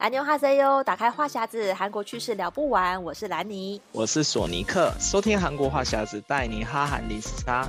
安妞哈塞哟，打开话匣子，韩国趣事聊不完。我是兰妮，我是索尼克，收听韩国话匣子，带你哈韩零时差。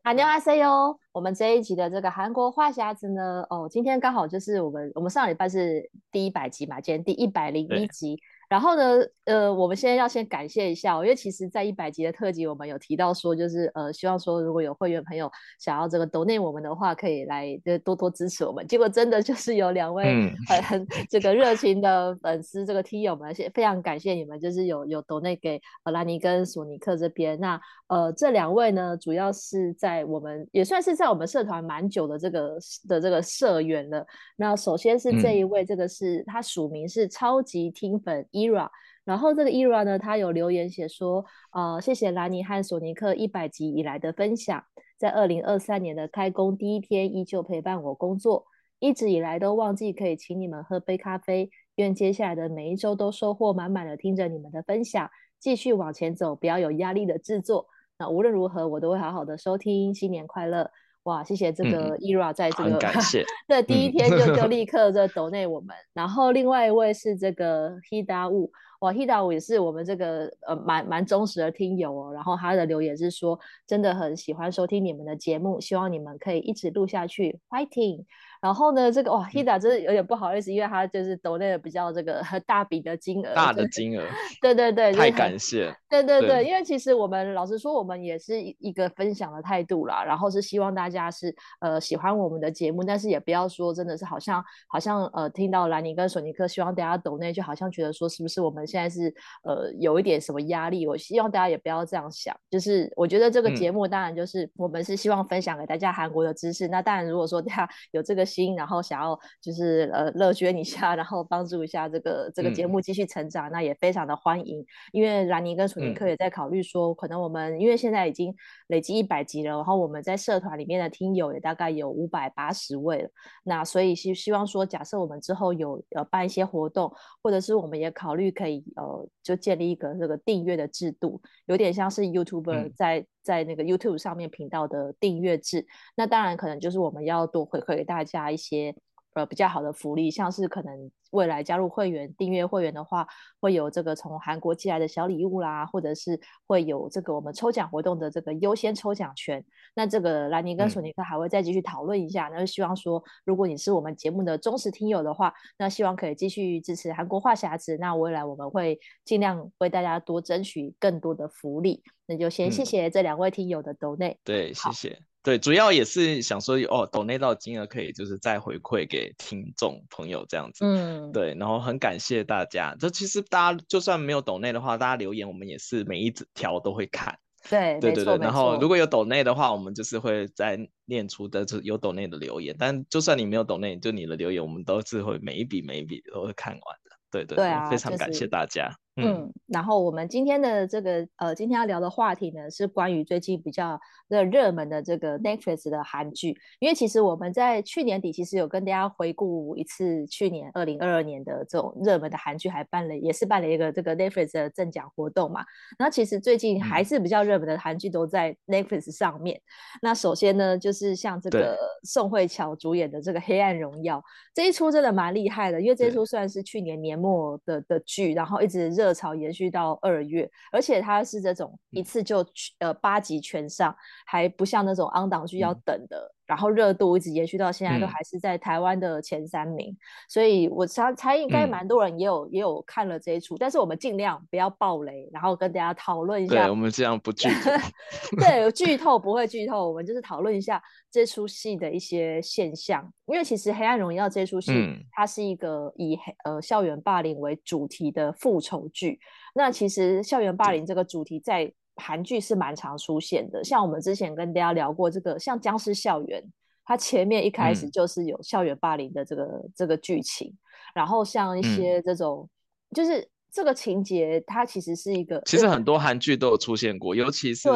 安妞哈塞哟，我们这一集的这个韩国话匣子呢，哦，今天刚好就是我们我们上礼拜是第一百集嘛，今天第一百零一集。然后呢，呃，我们现在要先感谢一下，因为其实，在一百集的特辑，我们有提到说，就是呃，希望说如果有会员朋友想要这个 donate 我们的话，可以来就多多支持我们。结果真的就是有两位很很这个热情的粉丝，这个听友们，非常感谢你们，就是有有 donate 给呃兰尼跟索尼克这边。那呃，这两位呢，主要是在我们也算是在我们社团蛮久的这个的这个社员了。那首先是这一位，这个是、嗯、他署名是超级听粉。Ira，然后这个 Ira 呢，他有留言写说，呃，谢谢兰尼和索尼克一百集以来的分享，在二零二三年的开工第一天依旧陪伴我工作，一直以来都忘记可以请你们喝杯咖啡，愿接下来的每一周都收获满满的听着你们的分享，继续往前走，不要有压力的制作。那无论如何，我都会好好的收听，新年快乐。哇，谢谢这个 Ira 在这个、嗯、感谢对第一天就就 立刻就 donate 我们，然后另外一位是这个 Hida Wu。哇，Hida Wu 也是我们这个呃蛮蛮忠实的听友哦。然后他的留言是说，真的很喜欢收听你们的节目，希望你们可以一直录下去，Fighting！然后呢，这个哇，Hida 真是有点不好意思，因为他就是抖那个比较这个大笔的金额，大的金额，对对对，太感谢，对对对，对，因为其实我们老实说，我们也是一个分享的态度啦，然后是希望大家是呃喜欢我们的节目，但是也不要说真的是好像好像呃听到兰尼跟索尼克希望大家抖内，就好像觉得说是不是我们现在是呃有一点什么压力？我希望大家也不要这样想，就是我觉得这个节目当然就是我们是希望分享给大家韩国的知识，嗯、那当然如果说大家有这个。心，然后想要就是呃乐捐一下，然后帮助一下这个这个节目继续成长，嗯，那也非常的欢迎。因为兰妮跟楚尼克也在考虑说，嗯，可能我们因为现在已经累积一百集了，然后我们在社团里面的听友也大概有五百八十位了。那所以希希望说，假设我们之后有呃办一些活动，或者是我们也考虑可以呃就建立一个这个订阅的制度，有点像是 YouTuber 在。嗯在那个 YouTube 上面频道的订阅制，那当然可能就是我们要多回馈给大家一些呃比较好的福利，像是可能。未来加入会员、订阅会员的话，会有这个从韩国寄来的小礼物啦，或者是会有这个我们抽奖活动的这个优先抽奖权。那这个兰尼跟索尼克还会再继续讨论一下，嗯、那就希望说，如果你是我们节目的忠实听友的话，那希望可以继续支持韩国话匣子。那未来我们会尽量为大家多争取更多的福利。那就先谢谢这两位听友的 donate、嗯。对，谢谢。对，主要也是想说，哦，donate 到金额可以就是再回馈给听众朋友这样子。嗯。对，然后很感谢大家。这其实大家就算没有抖内的话，大家留言我们也是每一条都会看。对，对对对。然后如果有抖内的话，我们就是会再念出的就有抖内的留言。但就算你没有抖内，就你的留言，我们都是会每一笔每一笔都会看完的。对对对，对啊，非常感谢大家。就是嗯，然后我们今天的这个呃，今天要聊的话题呢，是关于最近比较热热门的这个 Netflix 的韩剧。因为其实我们在去年底其实有跟大家回顾一次去年二零二二年的这种热门的韩剧，还办了也是办了一个这个 Netflix 的赠奖活动嘛。那其实最近还是比较热门的韩剧都在 Netflix 上面。嗯。那首先呢，就是像这个宋慧乔主演的这个《黑暗荣耀》这一出真的蛮厉害的，因为这一出算是去年年末的的剧，然后一直热。潮延续到二月，而且它是这种一次就呃八集全上，还不像那种 on 档剧要等的。然后热度一直延续到现在，都还是在台湾的前三名。嗯、所以我猜猜应该蛮多人也有、嗯、也有看了这一出，但是我们尽量不要爆雷，然后跟大家讨论一下。对，我们这样不剧透。对，剧透不会剧透，我们就是讨论一下这出戏的一些现象。因为其实《黑暗荣耀》这出戏，嗯、它是一个以呃校园霸凌为主题的复仇剧。那其实校园霸凌这个主题在韩剧是蛮常出现的，像我们之前跟大家聊过这个，像《僵尸校园》，它前面一开始就是有校园霸凌的这个、嗯、这个剧情，然后像一些这种，嗯、就是这个情节，它其实是一个，其实很多韩剧都有出现过，尤其是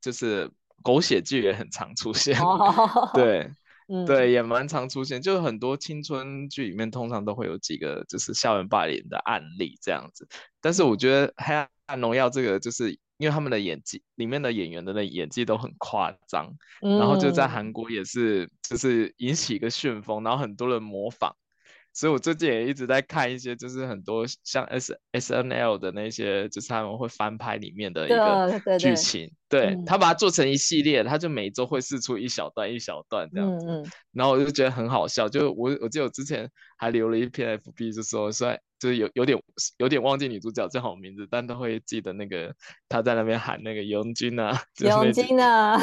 就是狗血剧也很常出现，对。嗯，对，也蛮常出现，就是很多青春剧里面通常都会有几个就是校园霸凌的案例这样子。但是我觉得《黑暗荣耀》这个，就是因为他们的演技，里面的演员的那演技都很夸张，嗯、然后就在韩国也是就是引起一个旋风，然后很多人模仿。所以我最近也一直在看一些，就是很多像 S S N L 的那些，就是他们会翻拍里面的一个剧情，对，他把它做成一系列，他就每周会试出一小段一小段这样子，嗯嗯然后我就觉得很好笑，就我我记得我之前还留了一篇 F B，就说说。就是有有点有点忘记女主角叫什么名字，但都会记得那个她在那边喊那个永金啊，永金啊，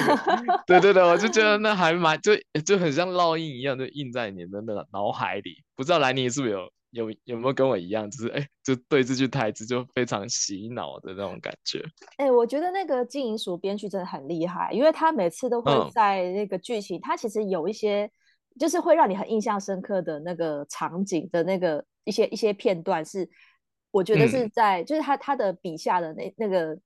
对对对，我就觉得那还蛮就就很像烙印一样，就印在你的那个脑海里。不知道兰尼是不是有有有没有跟我一样，就是哎，就对这句台词就非常洗脑的那种感觉。哎，我觉得那个金银淑编剧真的很厉害，因为他每次都会在那个剧情，他、嗯、其实有一些就是会让你很印象深刻的那个场景的那个。一些一些片段是，我觉得是在，嗯、就是他他的笔下的那那个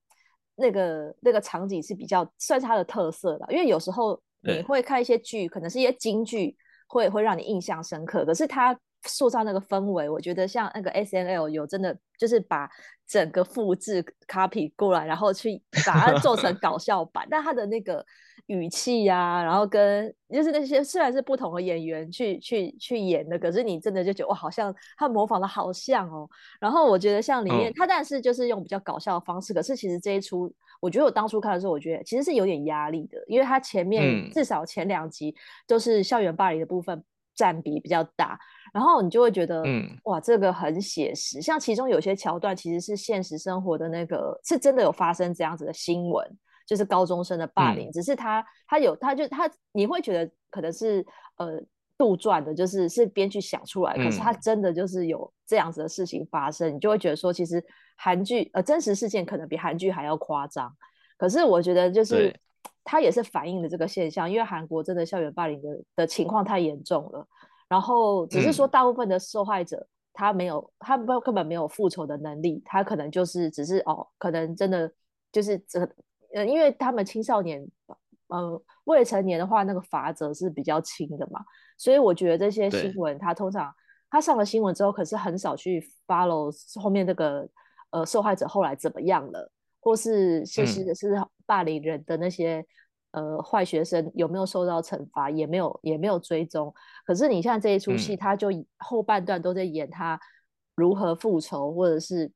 那个那个场景是比较算是他的特色的，因为有时候你会看一些剧，可能是一些京剧，会会让你印象深刻，可是他塑造那个氛围，我觉得像那个 SNL 有真的就是把整个复制 copy 过来，然后去把它做成搞笑版，但他的那个。语气呀、啊，然后跟就是那些虽然是不同的演员去去去演的，可是你真的就觉得哇，好像他模仿的好像哦。然后我觉得像里面、嗯、他，但是就是用比较搞笑的方式，可是其实这一出，我觉得我当初看的时候，我觉得其实是有点压力的，因为他前面至少前两集都是校园霸凌的部分占比比较大，然后你就会觉得，嗯，哇，这个很写实。像其中有些桥段其实是现实生活的那个，是真的有发生这样子的新闻。就是高中生的霸凌，嗯、只是他他有他就他你会觉得可能是呃杜撰的，就是是编剧想出来，嗯、可是他真的就是有这样子的事情发生，你就会觉得说其实韩剧呃真实事件可能比韩剧还要夸张。可是我觉得就是他也是反映了这个现象，因为韩国真的校园霸凌的的情况太严重了，然后只是说大部分的受害者、嗯、他没有他根本没有复仇的能力，他可能就是只是哦可能真的就是这。呃，因为他们青少年，呃，未成年的话，那个罚则是比较轻的嘛，所以我觉得这些新闻，他通常他上了新闻之后，可是很少去 follow 后面那个呃受害者后来怎么样了，或是是是是霸凌人的那些、嗯、呃坏学生有没有受到惩罚，也没有也没有追踪。可是你像这一出戏，他就后半段都在演他如何复仇，或者是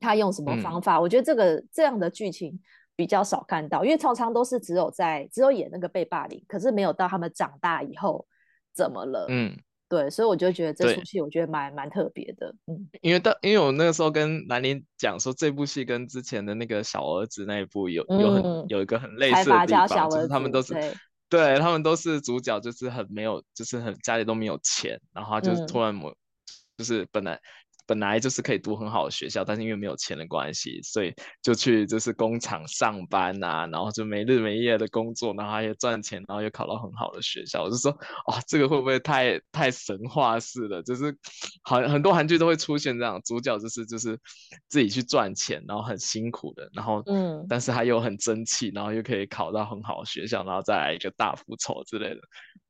他用什么方法。嗯、我觉得这个这样的剧情。比较少看到，因为常常都是只有在只有演那个被霸凌，可是没有到他们长大以后怎么了。嗯，对，所以我就觉得这出戏我觉得蛮蛮特别的。嗯，因为当因为我那个时候跟兰陵讲说，这部戏跟之前的那个小儿子那一部有有很、嗯、有一个很类似的地方，就是他们都是对，他们都是主角，就是很没有，就是很家里都没有钱，然后他就突然某、嗯、就是本来。本来就是可以读很好的学校，但是因为没有钱的关系，所以就去就是工厂上班啊，然后就没日没夜的工作，然后还要赚钱，然后又考到很好的学校。我就说，哇，这个会不会太太神话式了？就是好很多韩剧都会出现这样，主角就是就是自己去赚钱，然后很辛苦的，然后嗯，但是他又很争气，然后又可以考到很好的学校，然后再来一个大复仇之类的。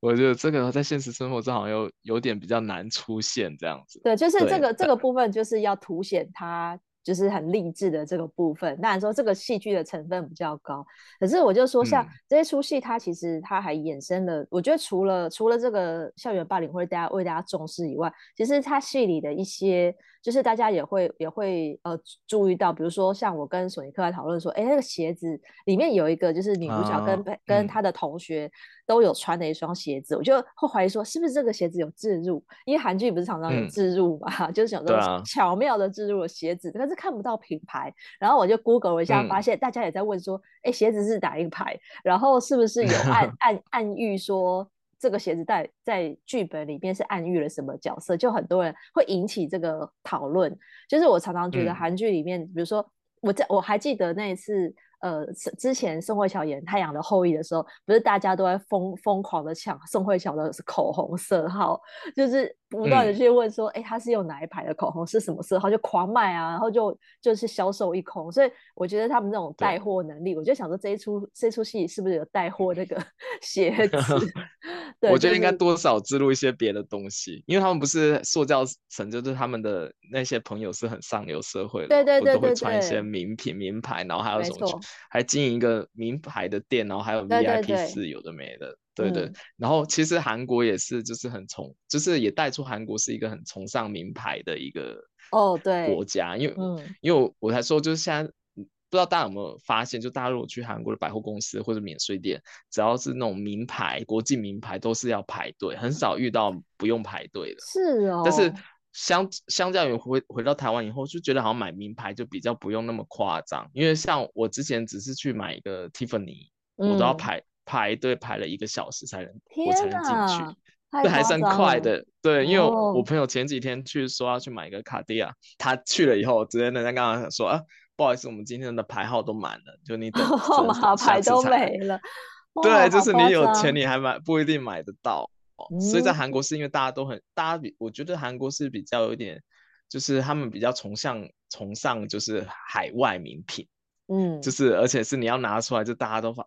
我觉得这个在现实生活中好像有有点比较难出现这样子。对，就是这个这个部 分就是要凸显他就是很励志的这个部分。当然说这个戏剧的成分比较高，可是我就说像这一出戏，它其实它还衍生了。嗯、我觉得除了除了这个校园霸凌会大家为大家重视以外，其实它戏里的一些就是大家也会也会呃注意到，比如说像我跟索尼克来讨论说，哎，那个鞋子里面有一个就是女主角跟、啊、跟她的同学。都有穿的一双鞋子，我就会怀疑说是不是这个鞋子有置入，因为韩剧不是常常有置入嘛，嗯、就是想说巧妙的置入了鞋子，可、啊、是看不到品牌。然后我就 Google 了一下，发现大家也在问说，哎、嗯，鞋子是哪一个牌？然后是不是有 暗暗暗喻说这个鞋子在在剧本里面是暗喻了什么角色？就很多人会引起这个讨论。就是我常常觉得韩剧里面，嗯、比如说我在我还记得那一次。呃，之前宋慧乔演《太阳的后裔》的时候，不是大家都在疯疯狂的抢宋慧乔的口红色号，就是不断的去问说，哎、嗯，他是用哪一排的口红，是什么色号，就狂卖啊，然后就就是销售一空。所以我觉得他们这种带货能力，我就想说这一出这一出戏是不是有带货那个 鞋子？对，我觉得应该多少植入一些别的东西，因为他们不是塑造成就是他们的那些朋友是很上流社会的，对对对对，都会穿一些名品名牌，然后还有什么。还经营一个名牌的店，然后还有 VIP 室，有的没的，对对。然后其实韩国也是，就是很崇，就是也带出韩国是一个很崇尚名牌的一个哦，对国家。因为、嗯、因为我才说，就是现在不知道大家有没有发现，就大家如果去韩国的百货公司或者免税店，只要是那种名牌、国际名牌，都是要排队，很少遇到不用排队的。是哦，但是。相相较于回回到台湾以后，就觉得好像买名牌就比较不用那么夸张，因为像我之前只是去买一个 Tiffany，、嗯、我都要排排队排了一个小时才能我才能进去，这还算快的。对，因为我，朋友前几天去说要去买一个卡地亚，他去了以后，直接人家刚刚说啊，不好意思，我们今天的牌号都满了，就你等 马牌都没了。对，就是你有钱你还买不一定买得到。所以在韩国是因为大家都很，大家比我觉得韩国是比较有点，就是他们比较崇尚崇尚就是海外名品，嗯，就是而且是你要拿出来就大家都会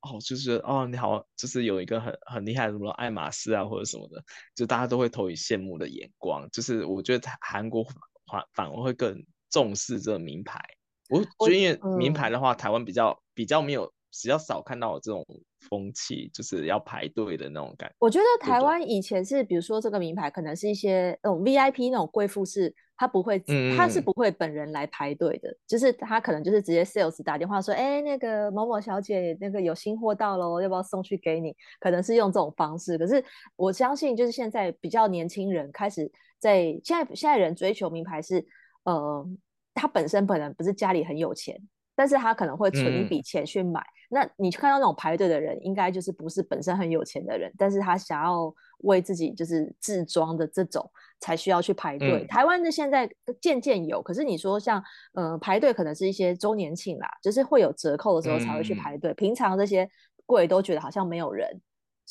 哦，就是哦你好，就是有一个很很厉害的什么爱马仕啊或者什么的，就大家都会投以羡慕的眼光。就是我觉得韩国反反而会更重视这个名牌。我觉得因为名牌的话，台湾比较比较没有比较少看到这种。风气就是要排队的那种感觉。我觉得台湾以前是，比如说这个名牌，可能是一些那种 VIP 那种贵妇是，他不会，嗯、他是不会本人来排队的，就是他可能就是直接 sales 打电话说，哎，那个某某小姐，那个有新货到了，要不要送去给你？可能是用这种方式。可是我相信，就是现在比较年轻人开始在现在现在人追求名牌是，呃，他本身本人不是家里很有钱，但是他可能会存一笔钱去买。嗯那你看到那种排队的人，应该就是不是本身很有钱的人，但是他想要为自己就是自装的这种，才需要去排队。嗯、台湾的现在渐渐有，可是你说像呃排队可能是一些周年庆啦，就是会有折扣的时候才会去排队，嗯、平常这些柜都觉得好像没有人。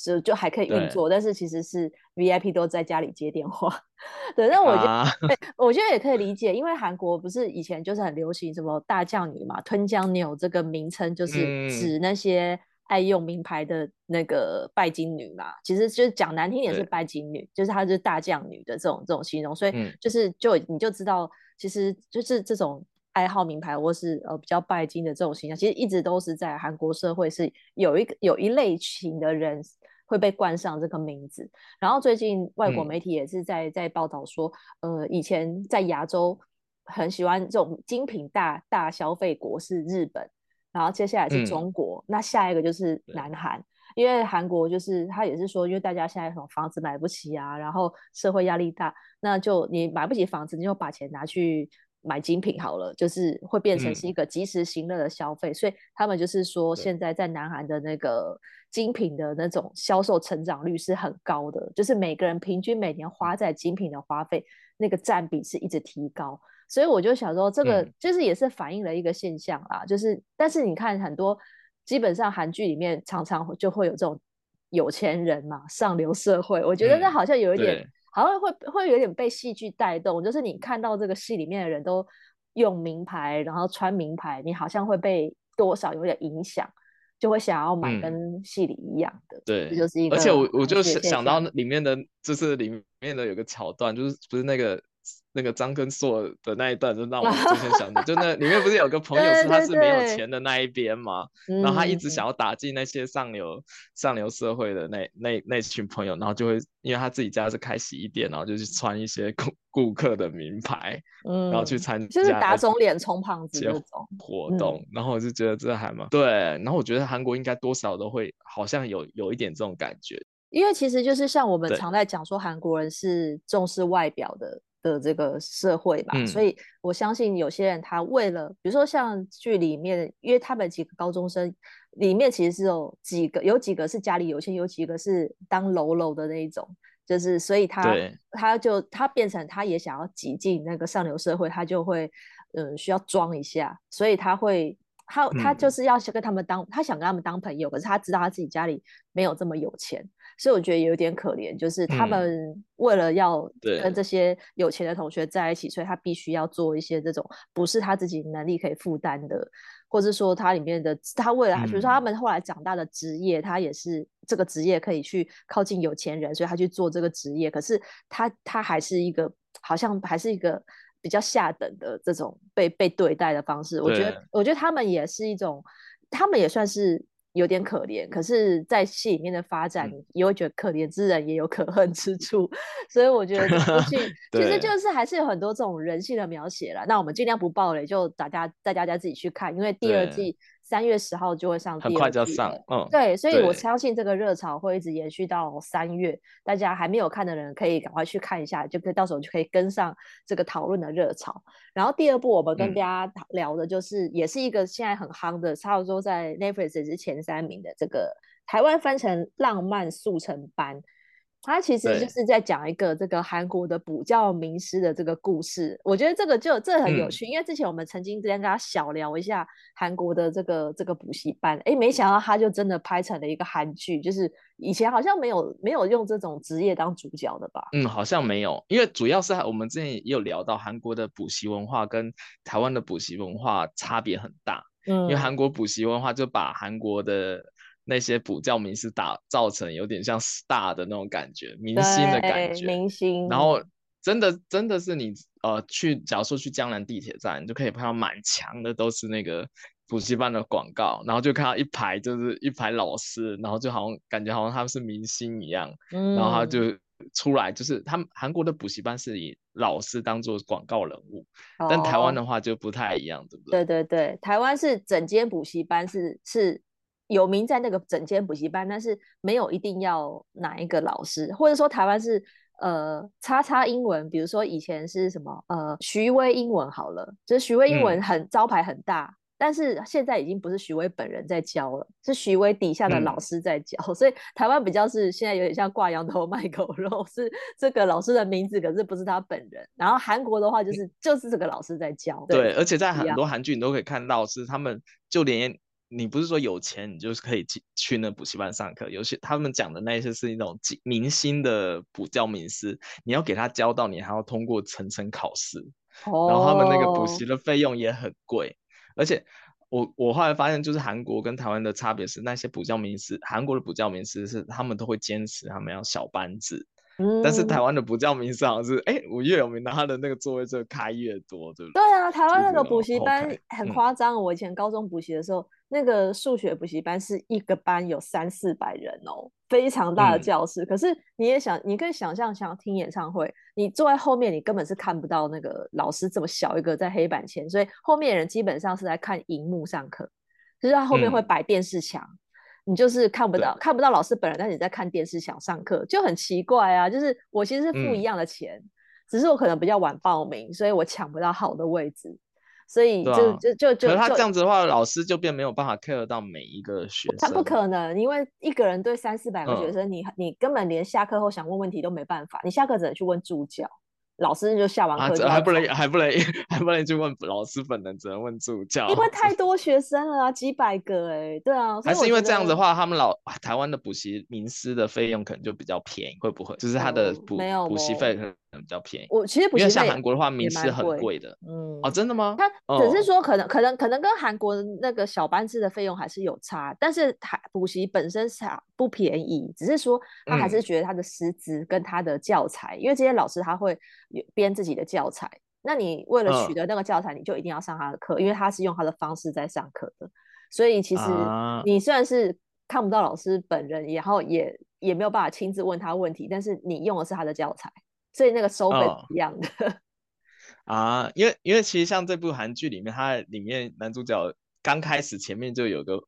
是就还可以运作，但是其实是 VIP 都在家里接电话。对，但我觉得，啊、我觉得也可以理解，因为韩国不是以前就是很流行什么大将女嘛，吞江女这个名称就是指那些爱用名牌的那个拜金女嘛。嗯、其实就是讲难听点是拜金女，就是她就是大将女的这种这种形容，所以就是就你就知道，其实就是这种。爱好名牌或是呃比较拜金的这种形象，其实一直都是在韩国社会是有一个有一类型的人会被冠上这个名字。然后最近外国媒体也是在、嗯、在报道说，呃，以前在亚洲很喜欢这种精品大大消费国是日本，然后接下来是中国，嗯、那下一个就是南韩，因为韩国就是他也是说，因为大家现在什么房子买不起啊，然后社会压力大，那就你买不起房子，你就把钱拿去。买精品好了，就是会变成是一个及时行乐的消费，嗯、所以他们就是说，现在在南韩的那个精品的那种销售成长率是很高的，就是每个人平均每年花在精品的花费那个占比是一直提高，所以我就想说，这个就是也是反映了一个现象啦，嗯、就是但是你看很多基本上韩剧里面常常就会有这种有钱人嘛，上流社会，我觉得那好像有一点。嗯好像会会有点被戏剧带动，就是你看到这个戏里面的人都用名牌，然后穿名牌，你好像会被多少有点影响，就会想要买跟戏里一样的。嗯、对，就是一个。而且我我就想到里面的，就是里面的有个桥段，就是不是那个那个张根硕的那一段，就让我 之前想的，就那里面不是有个朋友是他是没有钱的那一边嘛？然后他一直想要打进那些上流上流社会的那那那群朋友，然后就会因为他自己家是开洗衣店，然后就去穿一些顾顾客的名牌，嗯，然后去参加就是打肿脸充胖子这种活动，然后我就觉得这还蛮对，然后我觉得韩国应该多少都会好像有有一点这种感觉。因为其实就是像我们常在讲说，韩国人是重视外表的的这个社会吧，嗯，所以我相信有些人他为了，比如说像剧里面，因为他们几个高中生里面其实是有几个，有几个是家里有钱，有几个是当喽喽的那一种，就是所以他他就他变成他也想要挤进那个上流社会，他就会嗯需要装一下，所以他会。他他就是要跟他们当、嗯，他想跟他们当朋友，可是他知道他自己家里没有这么有钱，所以我觉得有点可怜。就是他们为了要跟这些有钱的同学在一起，嗯、所以他必须要做一些这种不是他自己能力可以负担的，或者说他里面的他为了，比如说他们后来长大的职业，他也是这个职业可以去靠近有钱人，所以他去做这个职业，可是他他还是一个好像还是一个。比较下等的这种被被对待的方式，我觉得，我觉得他们也是一种，他们也算是有点可怜。可是，在戏里面的发展，也会觉得可怜之人也有可恨之处，所以我觉得这部 戏其实就是还是有很多这种人性的描写了。那我们尽量不暴雷，就大家带大家自己去看，因为第二季。三月十号就会上第二季，很快就要上，嗯，对，所以我相信这个热潮会一直延续到三月。大家还没有看的人可以赶快去看一下，就可以到时候就可以跟上这个讨论的热潮。然后第二部我们跟大家聊的就是，嗯、也是一个现在很夯的，差不多在 Netflix 是前三名的这个台湾翻成《浪漫速成班》。他其实就是在讲一个这个韩国的补教名师的这个故事，我觉得这个就这很有趣，嗯，因为之前我们曾经之前跟他小聊一下韩国的这个这个补习班，哎，没想到他就真的拍成了一个韩剧，就是以前好像没有没有用这种职业当主角的吧？嗯，好像没有，因为主要是我们之前也有聊到韩国的补习文化跟台湾的补习文化差别很大，嗯，因为韩国补习文化就把韩国的。那些补教名师打造成有点像 star 的那种感觉，明星的感觉，明星。然后真的真的是你呃去，假如说去江南地铁站，你就可以看到满墙的都是那个补习班的广告，然后就看到一排就是一排老师，然后就好像感觉好像他们是明星一样，嗯、然后他就出来，就是他们韩国的补习班是以老师当做广告人物，哦，但台湾的话就不太一样，对不对？对对对，台湾是整间补习班是是。有名在那个整间补习班，但是没有一定要哪一个老师，或者说台湾是呃叉叉英文，比如说以前是什么呃徐威英文好了，就是徐威英文很、嗯、招牌很大，但是现在已经不是徐威本人在教了，是徐威底下的老师在教，嗯、所以台湾比较是现在有点像挂羊头卖狗肉，是这个老师的名字，可是不是他本人。然后韩国的话就是、嗯、就是这个老师在教，对，对而且在很多韩剧你都可以看到是他们就连。你不是说有钱，你就是可以去去那补习班上课。有些他们讲的那些是一种明星的补教名师，你要给他教到，你还要通过层层考试。Oh. 然后他们那个补习的费用也很贵。而且我我后来发现，就是韩国跟台湾的差别是，那些补教名师，韩国的补教名师是他们都会坚持他们要小班制。嗯、但是台湾的补教名师好像是，哎、欸，我越有名，他的那个座位就开越多，对不对？对啊，台湾那个补习班很夸张、嗯。我以前高中补习的时候，那个数学补习班是一个班有三四百人哦，非常大的教室。嗯、可是你也想，你可以想象，想要听演唱会，你坐在后面，你根本是看不到那个老师这么小一个在黑板前，所以后面的人基本上是在看荧幕上课，就是他后面会摆电视墙。嗯你就是看不到看不到老师本人，但是你在看电视想上课，就很奇怪啊。就是我其实是付一样的钱，嗯，只是我可能比较晚报名，所以我抢不到好的位置，所以就，啊，就就就。可是他这样子的话，老师就变没有办法 care 到每一个学生。他不可能，因为一个人对三四百个学生，嗯，你你根本连下课后想问问题都没办法，你下课只能去问助教。老师就下完课，还不能还不能还不能去问老师本人，只能问助教。因为太多学生了啊，几百个哎，对啊。还是因为这样子的话，他们老台湾的补习名师的费用可能就比较便宜，会不会？就是他的补补习费可能比较便宜。我其实补习班因为像韩国的话，名师很贵的。嗯，哦，真的吗？他只是说可能、哦、可能可能跟韩国那个小班制的费用还是有差，但是他补习本身是不便宜，只是说他还是觉得他的师资跟他的教材，嗯、因为这些老师他会编自己的教材，那你为了取得那个教材，你就一定要上他的课，嗯、因为他是用他的方式在上课的，所以其实你虽然是看不到老师本人，然后也也没有办法亲自问他问题，但是你用的是他的教材，所以那个收费一样的。哦 啊，因为因为其实像这部韩剧里面，它里面男主角刚开始前面就有个。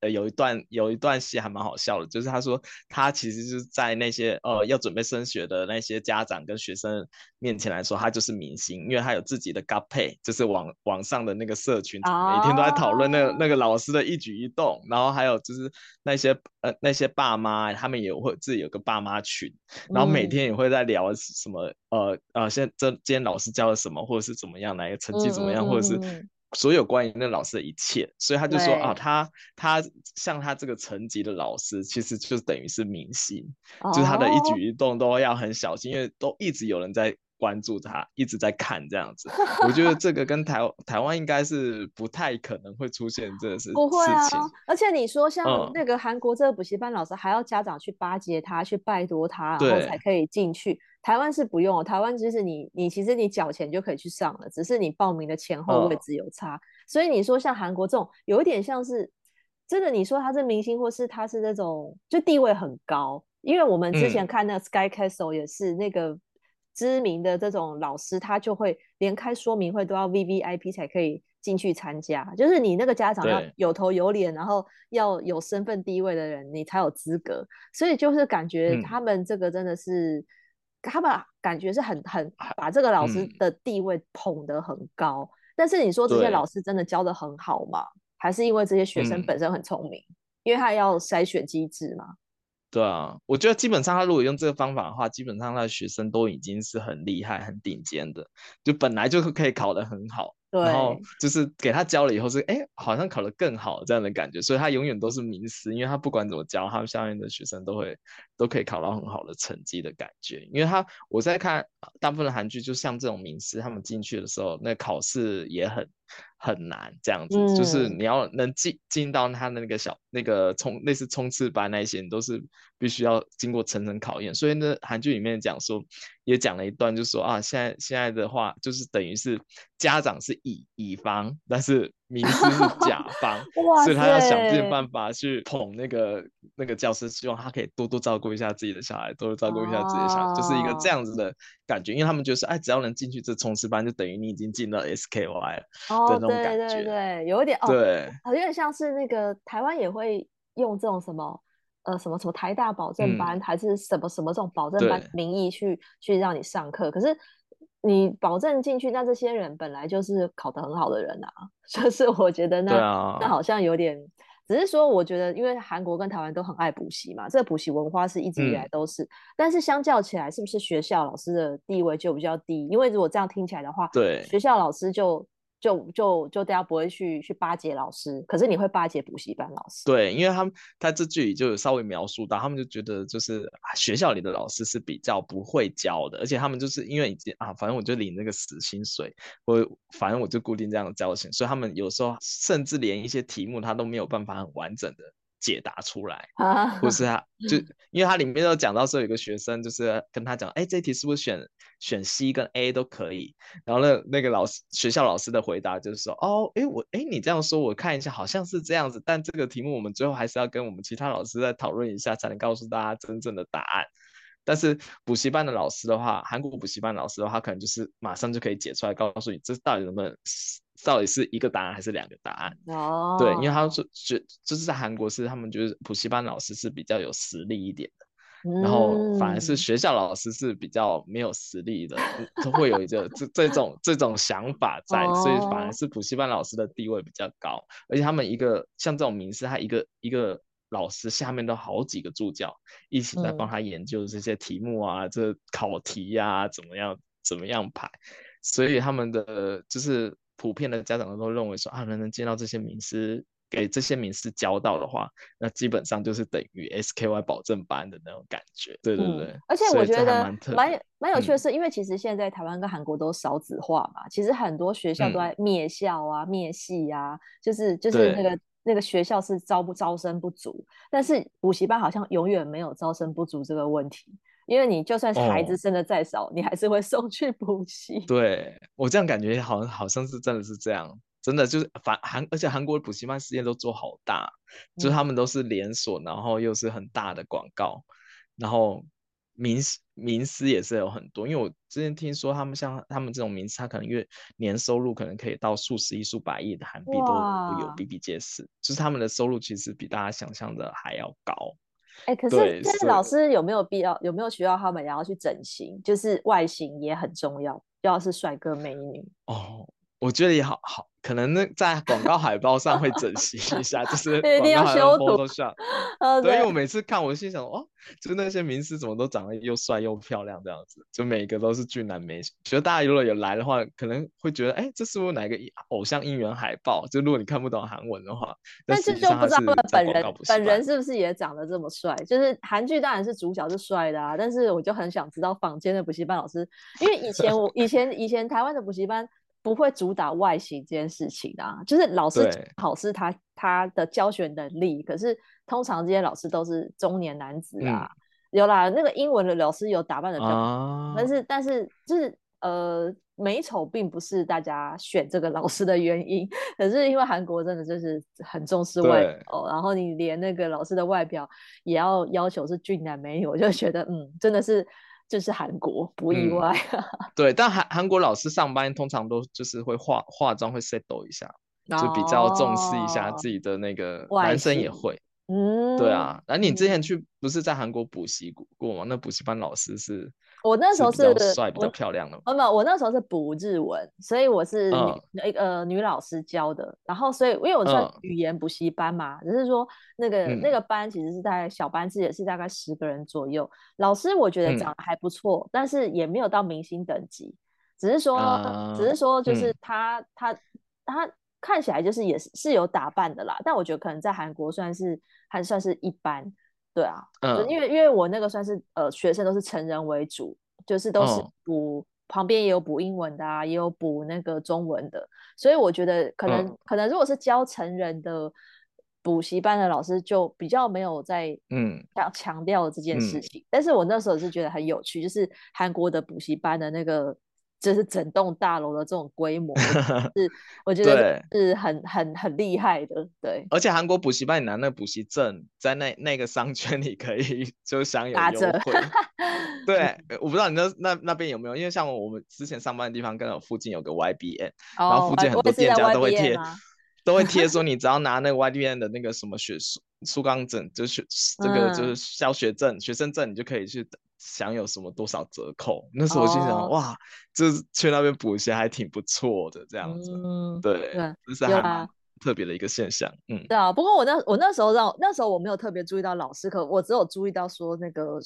呃，有一段有一段戏还蛮好笑的，就是他说他其实是在那些呃要准备升学的那些家长跟学生面前来说，他就是明星，因为他有自己的 GAPAI，就是网网上的那个社群，每天都在讨论那个、oh. 那个老师的一举一动，然后还有就是那些呃那些爸妈，他们也会自己有个爸妈群，然后每天也会在聊什么、嗯、呃呃，现在这今天老师教了什么，或者是怎么样，哪个成绩怎么样，嗯、或者是。所有关于那老师的一切，所以他就说啊，他他像他这个层级的老师，其实就等于是明星，哦、就是他的一举一动都要很小心，因为都一直有人在关注他，一直在看这样子。我觉得这个跟台台湾应该是不太可能会出现这个事不会啊，而且你说像那个韩国这个补习班老师，还要家长去巴结他，去拜托他，然后才可以进去。台湾是不用，台湾就是你，你其实你缴钱就可以去上了，只是你报名的前后位置有差。哦、所以你说像韩国这种，有一点像是真的，你说他是明星，或是他是那种就地位很高。因为我们之前看那个 Sky Castle 也是那个知名的这种老师，他就会连开说明会都要 VVIP 才可以进去参加，就是你那个家长要有头有脸，然后要有身份地位的人，你才有资格。所以就是感觉他们这个真的是。嗯他们感觉是很很把这个老师的地位捧得很高，嗯、但是你说这些老师真的教得很好吗？还是因为这些学生本身很聪明？嗯、因为他要筛选机制嘛。对啊，我觉得基本上他如果用这个方法的话，基本上他的学生都已经是很厉害、很顶尖的，就本来就可以考得很好。对然后就是给他教了以后是，哎，好像考得更好这样的感觉，所以他永远都是名师，因为他不管怎么教，他们下面的学生都会都可以考到很好的成绩的感觉。因为他我在看大部分的韩剧，就像这种名师，他们进去的时候，那考试也很很难，这样子，嗯、就是你要能进进到他的那个小那个冲类似冲刺班那些，你都是必须要经过层层考验。所以呢，韩剧里面讲说。也讲了一段，就说啊，现在现在的话，就是等于是家长是乙乙方，但是名师是甲方，塞所以他要想尽办法去捧那个那个教师，希望他可以多多照顾一下自己的小孩，多多照顾一下自己的小孩，哦、就是一个这样子的感觉。因为他们觉得说，哎，只要能进去这冲刺班，就等于你已经进了 SKY 了的那种感觉，哦、对对对，有一点哦，对，有点像是那个台湾也会用这种什么。呃，什么什么台大保证班，嗯、还是什么什么这种保证班名义去去让你上课？可是你保证进去，那这些人本来就是考得很好的人啊，就是我觉得那、啊、那好像有点，只是说我觉得，因为韩国跟台湾都很爱补习嘛，这个补习文化是一直以来都是，嗯、但是相较起来，是不是学校老师的地位就比较低？因为如果这样听起来的话，对，学校老师就。就就就大家不会去去巴结老师，可是你会巴结补习班老师。对，因为他们他这句里就有稍微描述到，他们就觉得就是学校里的老师是比较不会教的，而且他们就是因为已经啊，反正我就领那个死薪水，我反正我就固定这样的教钱，所以他们有时候甚至连一些题目他都没有办法很完整的。解答出来，不是啊就，因为它里面有讲到说，有个学生就是跟他讲，哎，这题是不是选选 C 跟 A 都可以？然后那那个老师学校老师的回答就是说，哦，哎我哎你这样说，我看一下好像是这样子，但这个题目我们最后还是要跟我们其他老师再讨论一下，才能告诉大家真正的答案。但是补习班的老师的话，韩国补习班老师的话，可能就是马上就可以解出来，告诉你这到底能不能。到底是一个答案还是两个答案？哦，oh. 对，因为他说觉就是在韩国是他们觉得补习班老师是比较有实力一点的，mm. 然后反而是学校老师是比较没有实力的，都会有一个这这种这种想法在，oh. 所以反而是补习班老师的地位比较高，而且他们一个像这种名师，他一个一个老师下面都好几个助教一起在帮他研究这些题目啊，mm. 这考题呀、啊、怎么样怎么样排，所以他们的就是。普遍的家长都认为说啊，能能见到这些名师给这些名师教到的话，那基本上就是等于 SKY 保证班的那种感觉。对对对，嗯、而且我觉得蛮蛮蛮有趣的是，因为其实现在台湾跟韩国都少子化嘛，嗯、其实很多学校都在灭校啊、嗯、灭系啊，就是就是那个那个学校是招不招生不足，但是补习班好像永远没有招生不足这个问题。因为你就算是孩子生的再少，哦、你还是会送去补习。对，我这样感觉好像好像是真的是这样，真的就是反韩，而且韩国的补习班事业都做好大，嗯、就是他们都是连锁，然后又是很大的广告，然后名名师也是有很多。因为我之前听说他们像他们这种名师，他可能月年收入可能可以到数十亿、数百亿的韩币都有比比皆是，就是他们的收入其实比大家想象的还要高。哎、欸，可是但是老师有没有必要？有没有需要他们也要去整形？就是外形也很重要，要是帅哥美女哦。我觉得也好好，可能那在广告海报上会整形一下，就 是一定要修图。呃，对，因为我每次看，我心想，哦，就是那些名师怎么都长得又帅又漂亮这样子，就每个都是俊男美女。觉得大家如果有来的话，可能会觉得，哎，这是不是哪个偶像应援海报？就如果你看不懂韩文的话，但是就不知道本人本人是不是也长得这么帅？就是韩剧当然是主角是帅的啊，但是我就很想知道坊间的补习班老师，因为以前我以前以前台湾的补习班。不会主打外形这件事情啊，就是老师好是他他的教学能力，可是通常这些老师都是中年男子啊，嗯、有啦，那个英文的老师有打扮的比较，啊、但是但是就是呃美丑并不是大家选这个老师的原因，可是因为韩国真的就是很重视外表，然后你连那个老师的外表也要要求是俊男美女，我就觉得嗯真的是。这是韩国，不意外。嗯、对，但韩韩国老师上班通常都就是会化化妆，会 settle 一下，哦、就比较重视一下自己的那个。男生也会。嗯，对啊，那你之前去不是在韩国补习过吗？那补习班老师是，我那时候是比较帅、比较漂亮的吗？没有，我那时候是补日文，所以我是一个、嗯、女老师教的。然后，所以因为我算语言补习班嘛，只、嗯、是说那个、嗯、那个班其实是在小班制，也是大概十个人左右。老师我觉得长得还不错，嗯、但是也没有到明星等级，只是说，嗯、只是说就是他他。他看起来就是也是是有打扮的啦，但我觉得可能在韩国算是还算是一般，对啊，嗯，因为因为我那个算是呃学生都是成人为主，就是都是补、嗯、旁边也有补英文的啊，也有补那个中文的，所以我觉得可能、嗯、可能如果是教成人的补习班的老师就比较没有在嗯。强强调这件事情，嗯、但是我那时候是觉得很有趣，就是韩国的补习班的那个。就是整栋大楼的这种规模，是我觉得是 很很很厉害的，对。而且韩国补习班你拿那补习证，在那那个商圈里可以 就享有优惠。对，我不知道你那那那边有没有，因为像我们之前上班的地方，刚好附近有个 YBN，、哦、然后附近很多店家都会贴，都会贴说你只要拿那个 YBN 的那个什么学书书刚证，就是这个就是教学证、嗯、学生证，你就可以去。享有什么多少折扣？那时候我心想，oh. 哇，这去那边补习还挺不错的，这样子，嗯、对，这是还特别的一个现象，啊、嗯，对啊。不过我那我那时候让那时候我没有特别注意到老师，可我只有注意到说那个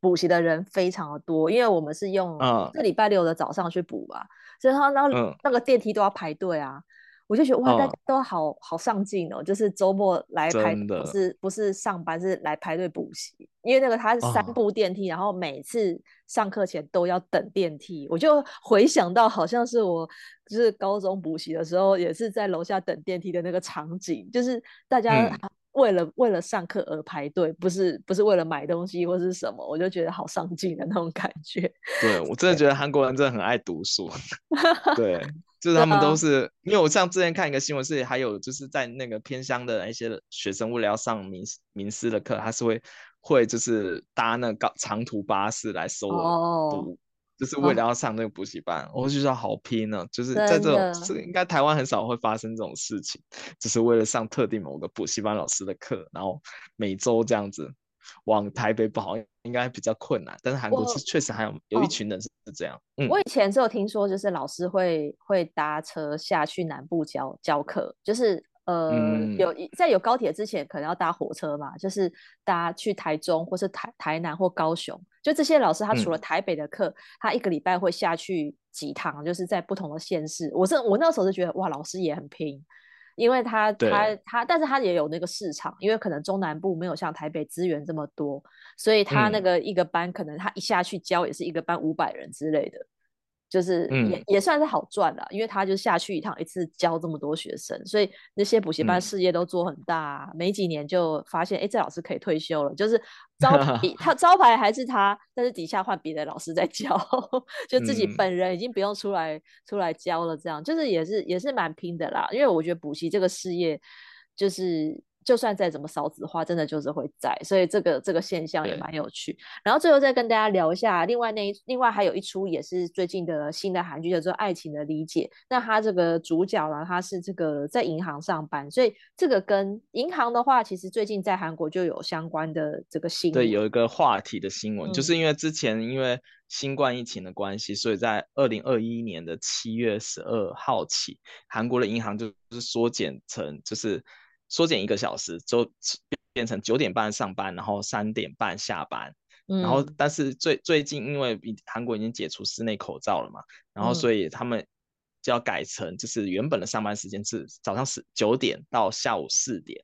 补习的人非常的多，因为我们是用这礼拜六的早上去补吧，所以他那那个电梯都要排队啊。我就觉得哇，大家都好、哦、好上进哦，就是周末来排，的不是不是上班，是来排队补习。因为那个它是三部电梯，哦、然后每次上课前都要等电梯。我就回想到，好像是我就是高中补习的时候，也是在楼下等电梯的那个场景，就是大家为了、嗯、为了上课而排队，不是不是为了买东西或是什么。我就觉得好上进的那种感觉。对，我真的觉得韩国人真的很爱读书。对。就是他们都是，啊、因为我像之前看一个新闻是，还有就是在那个偏乡的一些学生，为了要上名名师的课，他是会会就是搭那个高长途巴士来收读，哦、就是为了要上那个补习班。哦、我就觉得好拼呢、啊，就是在这种的这应该台湾很少会发生这种事情，只、就是为了上特定某个补习班老师的课，然后每周这样子。往台北跑应该比较困难，但是韩国是确实还有有一群人是这样。哦嗯、我以前只有听说，就是老师会会搭车下去南部教教课，就是呃、嗯、有在有高铁之前可能要搭火车嘛，就是搭去台中或是台台南或高雄。就这些老师，他除了台北的课，嗯、他一个礼拜会下去几趟，就是在不同的县市。我是我那时候就觉得哇，老师也很拼。因为他他他，但是他也有那个市场，因为可能中南部没有像台北资源这么多，所以他那个一个班可能他一下去教也是一个班五百人之类的。就是也、嗯、也算是好赚了，因为他就下去一趟，一次教这么多学生，所以那些补习班事业都做很大，啊，没、嗯、几年就发现，哎，这老师可以退休了。就是招 牌他招牌还是他，但是底下换别的老师在教，就自己本人已经不用出来、嗯、出来教了。这样就是也是也是蛮拼的啦，因为我觉得补习这个事业就是。就算再怎么少子化，真的就是会在，所以这个这个现象也蛮有趣。然后最后再跟大家聊一下，另外那一另外还有一出也是最近的新的韩剧，叫做《爱情的理解》。那他这个主角呢，他是这个在银行上班，所以这个跟银行的话，其实最近在韩国就有相关的这个新闻。对，有一个话题的新闻，嗯、就是因为之前因为新冠疫情的关系，所以在二零二一年的七月十二号起，韩国的银行就是缩减成就是。缩减一个小时，就变成九点半上班，然后三点半下班。嗯、然后，但是最最近因为韩国已经解除室内口罩了嘛，然后所以他们就要改成，就是原本的上班时间是早上十九点到下午四点。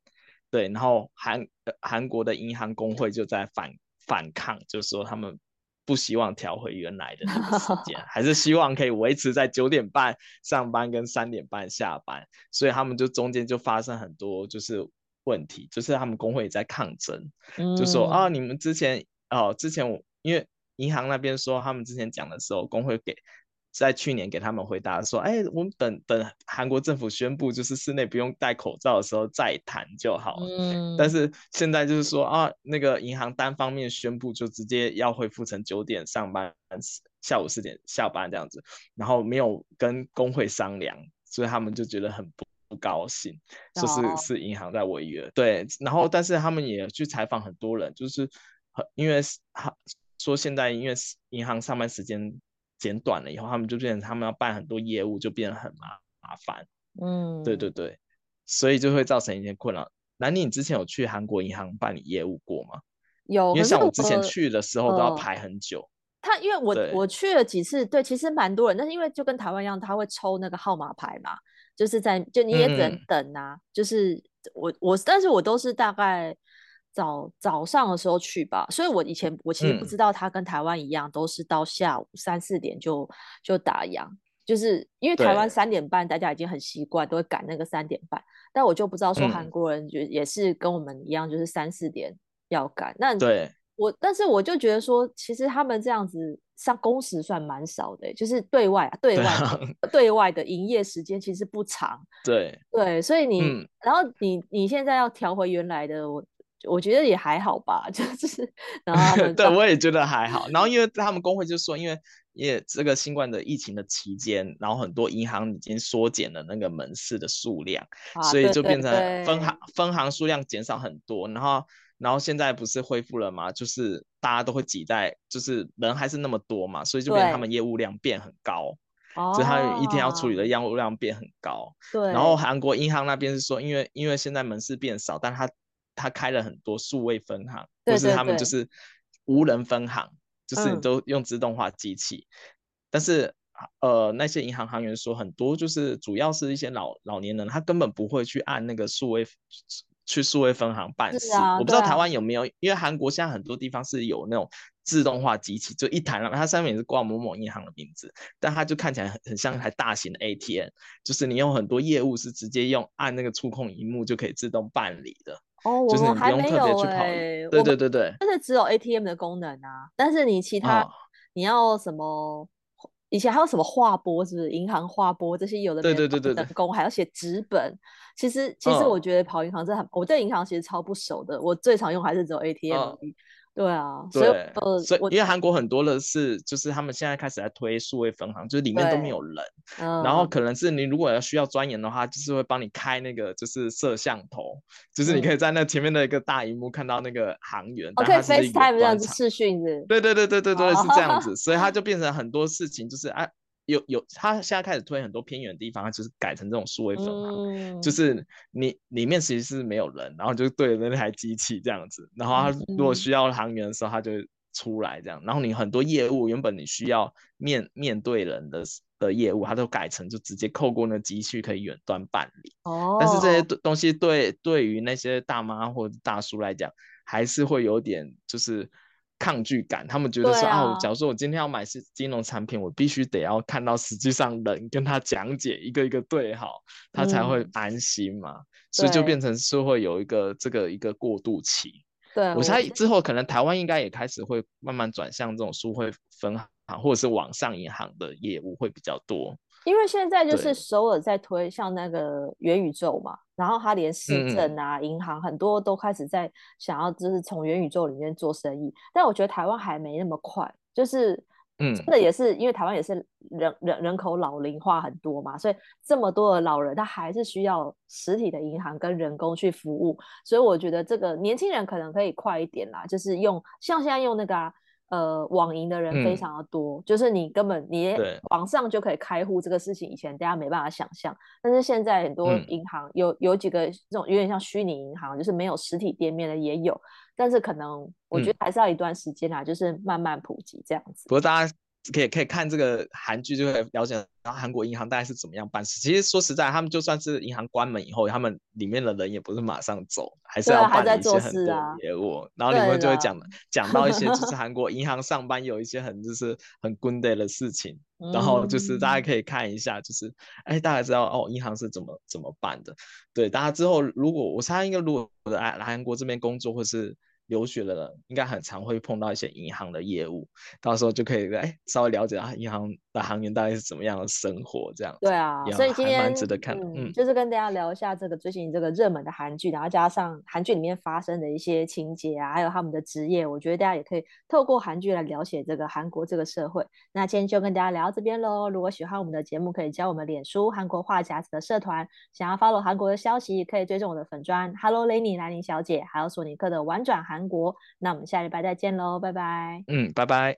对，然后韩韩国的银行工会就在反反抗，就是说他们。不希望调回原来的那个时间，还是希望可以维持在九点半上班跟三点半下班，所以他们就中间就发生很多就是问题，就是他们工会也在抗争，嗯、就说啊，你们之前哦，之前我因为银行那边说他们之前讲的时候，工会给。在去年给他们回答说，哎，我们等等韩国政府宣布就是室内不用戴口罩的时候再谈就好了。嗯。但是现在就是说啊，那个银行单方面宣布就直接要恢复成九点上班，下午四点下班这样子，然后没有跟工会商量，所以他们就觉得很不不高兴，说是是银行在违约。对。然后但是他们也去采访很多人，就是因为他说现在因为银行上班时间。减短了以后，他们就变成他们要办很多业务，就变得很麻麻烦。嗯，对对对，所以就会造成一些困扰。南宁，你之前有去韩国银行办理业务过吗？有，因为像我之前去的时候都要排很久。他因为我我去了几次，对，其实蛮多人，但是因为就跟台湾一样，他会抽那个号码牌嘛，就是在就你也只能等啊，嗯、就是我我，但是我都是大概。早早上的时候去吧，所以我以前我其实不知道他跟台湾一样，都是到下午三四点就就打烊，就是因为台湾三点半大家已经很习惯，都会赶那个三点半，但我就不知道说韩国人就也是跟我们一样，就是三四点要赶。嗯、那对。我，但是我就觉得说，其实他们这样子上工时算蛮少的，就是对外对外对，对外的营业时间其实不长。对。对，所以。你、嗯、然后你你现在要调回原来的我。我觉得也还好吧，就是，然后 对，我也觉得还好。然后因为他们工会就说，因为也这个新冠的疫情的期间，然后很多银行已经缩减了那个门市的数量，啊、所以就变成分行分行数量减少很多。然后然后现在不是恢复了吗？就是大家都会挤在，就是人还是那么多嘛，所以就变成他们业务量变很高，所以他一天要处理的业务量变很高。对。然后韩国银行那边是说，因为因为现在门市变少，但他。他开了很多数位分行，或是他们就是无人分行，就是你都用自动化机器。嗯、但是呃，那些银行行员说，很多就是主要是一些老老年人，他根本不会去按那个数位去数位分行办事。啊、我不知道台湾有没有，啊、因为韩国现在很多地方是有那种自动化机器，就一台，它上面也是挂某某银行的名字，但它就看起来很很像一台大型的 ATM，就是你有很多业务是直接用按那个触控荧幕就可以自动办理的。哦，我们还没有哎、欸，对对对对，但是只有 ATM 的功能啊，但是你其他、哦、你要什么？以前还有什么划拨，是不是银行划拨这些有的对对对对人工，还要写纸本。其实其实我觉得跑银行真的很，哦、我对银行其实超不熟的，我最常用还是只有 ATM。哦对啊，对，所以呃，所以因为韩国很多的是，就是他们现在开始在推数位分行，就是里面都没有人，嗯、然后可能是你如果要需要钻研的话，就是会帮你开那个就是摄像头，就是你可以在那前面的一个大荧幕看到那个行员，可以 FaceTime 这样子视讯的，对对对对对对，哦、是这样子，所以它 就变成很多事情就是啊。有有，他现在开始推很多偏远的地方，他就是改成这种数位分行，嗯、就是你里面其实是没有人，然后就对着那台机器这样子，然后他如果需要行员的时候，他就出来这样，然后你很多业务原本你需要面面对人的的业务，他都改成就直接扣过那机器可以远端办理。哦，但是这些东西对对于那些大妈或者大叔来讲，还是会有点就是。抗拒感，他们觉得说啊，啊，假如说我今天要买是金融产品，我必须得要看到实际上人跟他讲解一个一个对好，他才会安心嘛。嗯、所以就变成是会有一个这个一个过渡期。对，我猜之后可能台湾应该也开始会慢慢转向这种书会分行或者是网上银行的业务会比较多。因为现在就是首尔在推像那个元宇宙嘛，然后他连市政啊、银、嗯、行很多都开始在想要就是从元宇宙里面做生意，但我觉得台湾还没那么快，就是嗯，真的也是因为台湾也是人人人口老龄化很多嘛，所以这么多的老人他还是需要实体的银行跟人工去服务，所以我觉得这个年轻人可能可以快一点啦，就是用像现在用那个、啊。呃，网银的人非常的多，嗯，就是你根本你网上就可以开户，这个事情以前大家没办法想象，但是现在很多银行有、嗯、有几个这种有点像虚拟银行，就是没有实体店面的也有，但是可能我觉得还是要一段时间啦，嗯，就是慢慢普及这样子。不过大家。可以可以看这个韩剧，就会了解，然后韩国银行大概是怎么样办事。其实说实在，他们就算是银行关门以后，他们里面的人也不是马上走，还是要办一些很多业务。然后里面就会讲讲到一些，就是 韩国银行上班有一些很就是很 good day 的事情。然后就是大家可以看一下，就是哎，大家知道哦，银行是怎么怎么办的。对，大家之后如果我猜应该如果我在韩国这边工作或是。留学的人应该很常会碰到一些银行的业务，到时候就可以来稍微了解下银行的行员大概是怎么样的生活这样。对啊，所以今天蛮值得看的，嗯，就是跟大家聊一下这个最近这个热门的韩剧，然后加上韩剧里面发生的一些情节啊，还有他们的职业，我觉得大家也可以透过韩剧来了解这个韩国这个社会。那今天就跟大家聊到这边喽。如果喜欢我们的节目，可以加我们脸书韩国话匣子的社团，想要 follow 韩国的消息，可以追踪我的粉专 Hello Lenny 兰妮小姐，还有索尼克的玩转韩。韩国，那我们下礼拜再见喽，拜拜。嗯，拜拜。